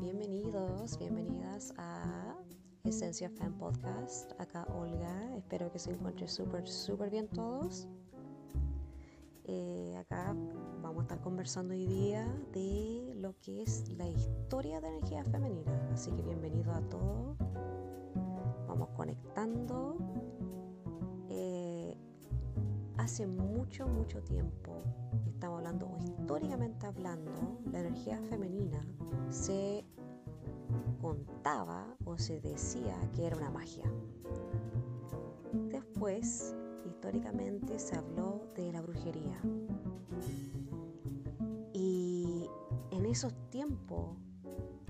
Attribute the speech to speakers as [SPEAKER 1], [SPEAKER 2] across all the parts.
[SPEAKER 1] bienvenidos, bienvenidas a Esencia Fan Podcast. Acá Olga, espero que se encuentren súper, súper bien todos. Eh, acá vamos a estar conversando hoy día de lo que es la historia de energía femenina. Así que bienvenido a todos. Vamos conectando. Hace mucho, mucho tiempo estamos hablando, o históricamente hablando, la energía femenina se contaba o se decía que era una magia. Después, históricamente, se habló de la brujería. Y en esos tiempos,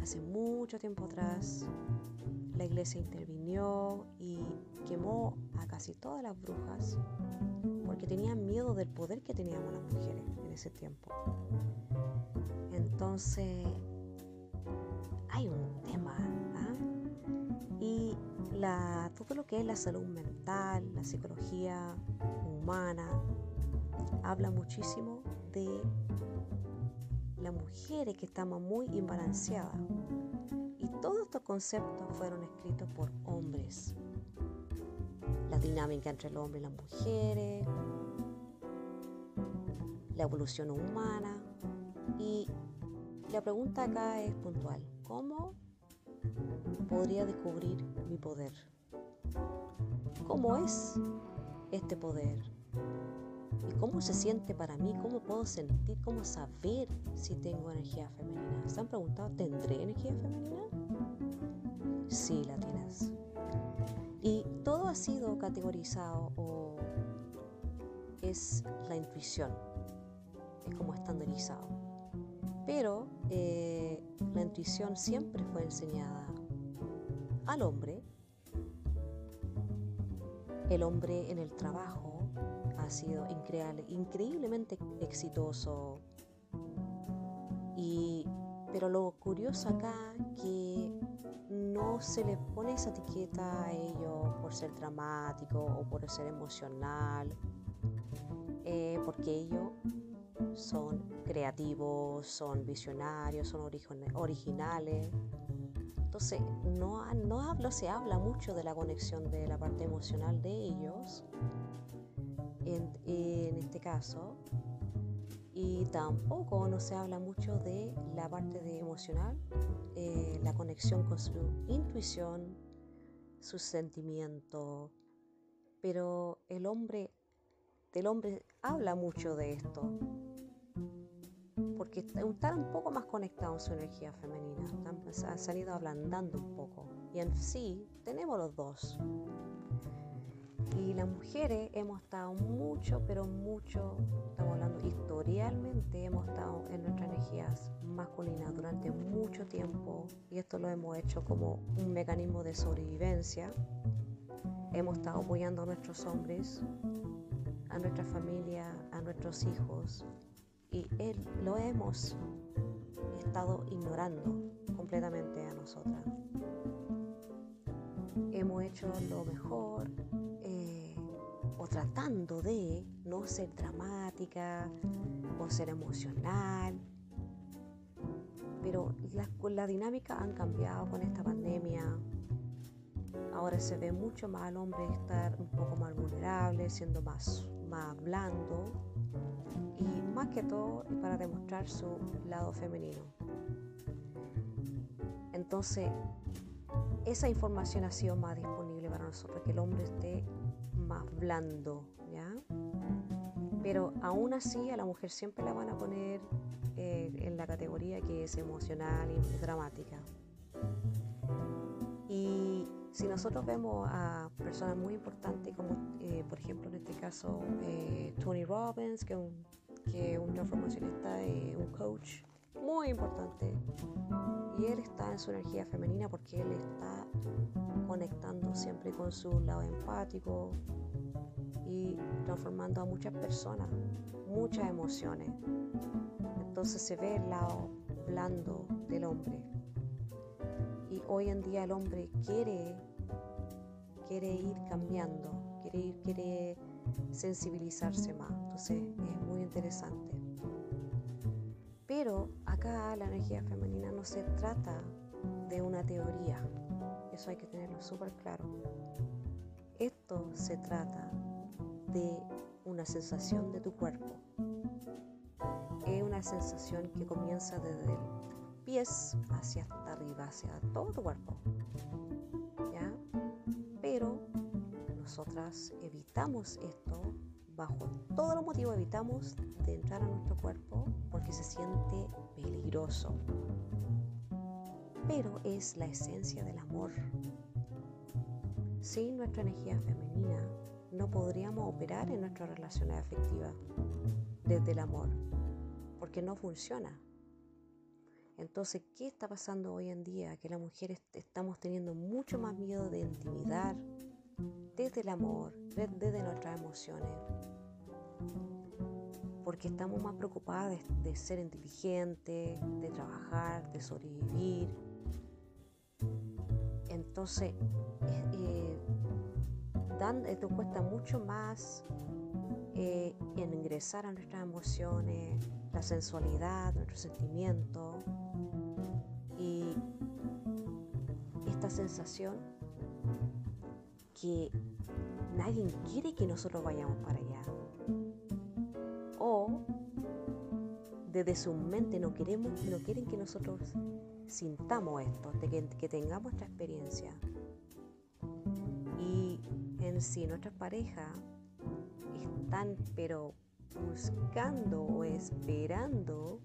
[SPEAKER 1] hace mucho tiempo atrás, la iglesia intervinió y quemó a casi todas las brujas porque tenían miedo del poder que teníamos las mujeres en ese tiempo. Entonces, hay un tema. ¿ah? Y la, todo lo que es la salud mental, la psicología humana, habla muchísimo de las mujeres que estamos muy imbalanceadas. Y todos estos conceptos fueron escritos por hombres la dinámica entre el hombre y las mujeres, la evolución humana y la pregunta acá es puntual. ¿Cómo podría descubrir mi poder? ¿Cómo es este poder? ¿Y cómo se siente para mí? ¿Cómo puedo sentir? ¿Cómo saber si tengo energía femenina? ¿Se han preguntado, ¿tendré energía femenina? Sí, la tienes. Y todo ha sido categorizado o es la intuición, es como estandarizado. Pero eh, la intuición siempre fue enseñada al hombre. El hombre en el trabajo ha sido increíble, increíblemente exitoso. Y, pero lo curioso acá que no se le pone esa etiqueta a ellos por ser dramático o por ser emocional, eh, porque ellos son creativos, son visionarios, son originales. Entonces, no, no se habla mucho de la conexión de la parte emocional de ellos, en este caso, y tampoco no se habla mucho de la parte de emocional, eh, la conexión con su intuición, su sentimiento, pero el hombre, del hombre habla mucho de esto, porque está un poco más conectado en su energía femenina, ha salido ablandando un poco, y en sí tenemos los dos. Y las mujeres hemos estado mucho, pero mucho, estamos hablando historialmente, hemos estado en nuestras energías masculinas durante mucho tiempo y esto lo hemos hecho como un mecanismo de sobrevivencia. Hemos estado apoyando a nuestros hombres, a nuestra familia, a nuestros hijos y lo hemos estado ignorando completamente a nosotras. Hemos hecho lo mejor, o tratando de no ser dramática o ser emocional. Pero la, la dinámica han cambiado con esta pandemia. Ahora se ve mucho más al hombre estar un poco más vulnerable, siendo más, más blando y más que todo para demostrar su lado femenino. Entonces, esa información ha sido más disponible para nosotros, que el hombre esté más blando, ¿ya? Pero aún así a la mujer siempre la van a poner eh, en la categoría que es emocional y dramática. Y si nosotros vemos a personas muy importantes como eh, por ejemplo en este caso eh, Tony Robbins, que es un, que un transformacionista, un coach muy importante, y él está en su energía femenina porque él está conectando siempre con su lado empático y transformando a muchas personas, muchas emociones. Entonces se ve el lado blando del hombre. Y hoy en día el hombre quiere, quiere ir cambiando, quiere quiere sensibilizarse más. Entonces es muy interesante. Pero acá la energía femenina no se trata de una teoría, eso hay que tenerlo súper claro. Esto se trata de una sensación de tu cuerpo. Es una sensación que comienza desde el pies hacia arriba, hacia todo tu cuerpo. ¿Ya? Pero nosotras evitamos esto bajo todo los motivos evitamos de entrar a nuestro cuerpo porque se siente peligroso. Pero es la esencia del amor. Sin nuestra energía femenina no podríamos operar en nuestras relaciones afectivas desde el amor, porque no funciona. Entonces, ¿qué está pasando hoy en día? Que las mujeres estamos teniendo mucho más miedo de intimidar desde el amor, desde nuestras emociones, porque estamos más preocupadas de, ser inteligentes, de trabajar, de sobrevivir. Entonces, eh, esto cuesta mucho más eh, ingresar a nuestras emociones, la sensualidad, nuestros sentimientos y esta sensación que nadie quiere que nosotros vayamos para allá. Desde su mente no queremos, no quieren que nosotros sintamos esto, de que, que tengamos esta experiencia. Y en sí nuestras parejas están pero buscando o esperando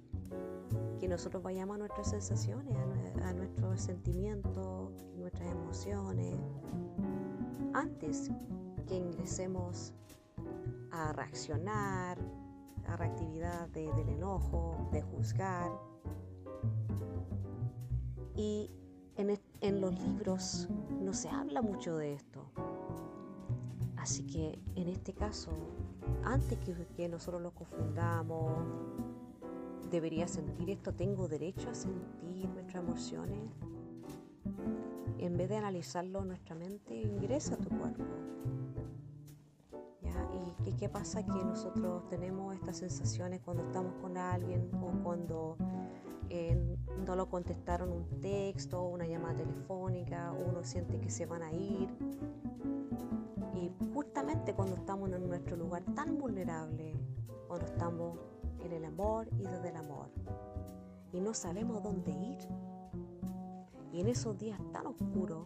[SPEAKER 1] que nosotros vayamos a nuestras sensaciones, a, a nuestros sentimientos, nuestras emociones, antes que ingresemos a reaccionar, a reactividad del enojo, de juzgar. Y en, los libros no se habla mucho de esto. Así que en este caso, antes que, que nosotros lo confundamos, debería sentir esto, tengo derecho a sentir nuestras emociones, en vez de analizarlo nuestra mente, ingresa a tu cuerpo. ¿Y qué, pasa? Que nosotros tenemos estas sensaciones cuando estamos con alguien o cuando eh, no lo contestaron un texto, una llamada telefónica, uno siente que se van a ir. Y justamente cuando estamos en nuestro lugar tan vulnerable, cuando estamos en el amor y desde el amor, y no sabemos dónde ir, y en esos días tan oscuros,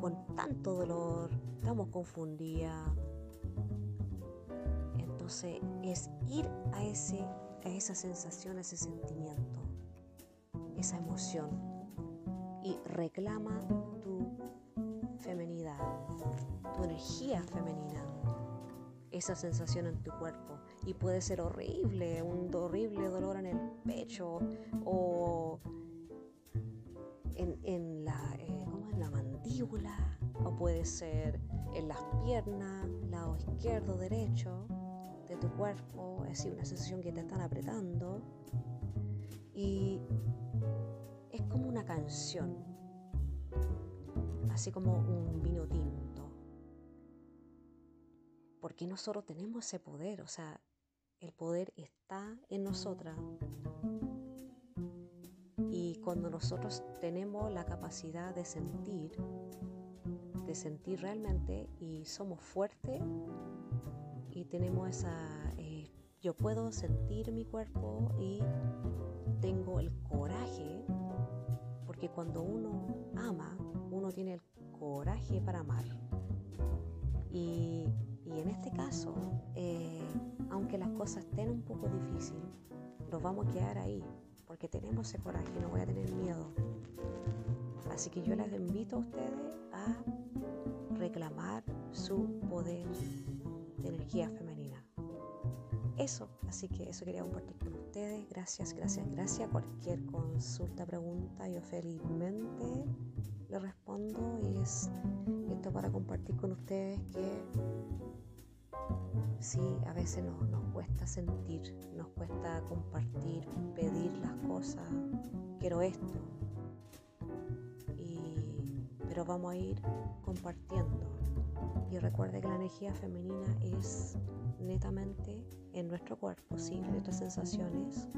[SPEAKER 1] con tanto dolor, estamos confundidas. Entonces es ir a, ese, a esa sensación, a ese sentimiento, esa emoción y reclama tu femenidad, tu energía femenina, esa sensación en tu cuerpo. Y puede ser horrible, un horrible dolor en el pecho o en, la, eh, en la mandíbula, o puede ser en las piernas, lado izquierdo, derecho de cuerpo, es una sensación que te están apretando. Y es como una canción, así como un vino tinto. Porque nosotros tenemos ese poder, o sea, el poder está en nosotras y cuando nosotros tenemos la capacidad de sentir, de sentir realmente y somos fuertes y tenemos esa, eh, yo puedo sentir mi cuerpo y tengo el coraje, porque cuando uno ama, uno tiene el coraje para amar. Y, en este caso, eh, aunque las cosas estén un poco difíciles, nos vamos a quedar ahí, porque tenemos ese coraje, no voy a tener miedo. Así que yo les invito a ustedes a reclamar su poder de energía femenina. Eso, así que eso quería compartir con ustedes. Gracias, gracias, gracias. Cualquier consulta, pregunta, yo felizmente le respondo y es esto para compartir con ustedes que Sí, a veces nos, nos, cuesta sentir, nos cuesta compartir, pedir las cosas, quiero esto. pero vamos a ir compartiendo. Y recuerde que la energía femenina es netamente en nuestro cuerpo, sí, nuestras sensaciones.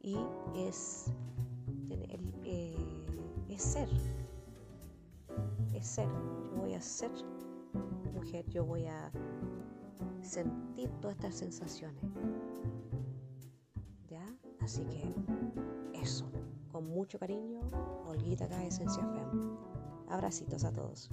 [SPEAKER 1] y es, eh, es ser. Es ser. Yo voy a ser mujer, yo voy a sentir todas estas sensaciones. ¿Ya? Así que eso, con mucho cariño, Olguita acá, Esencia Fem. Abracitos a todos.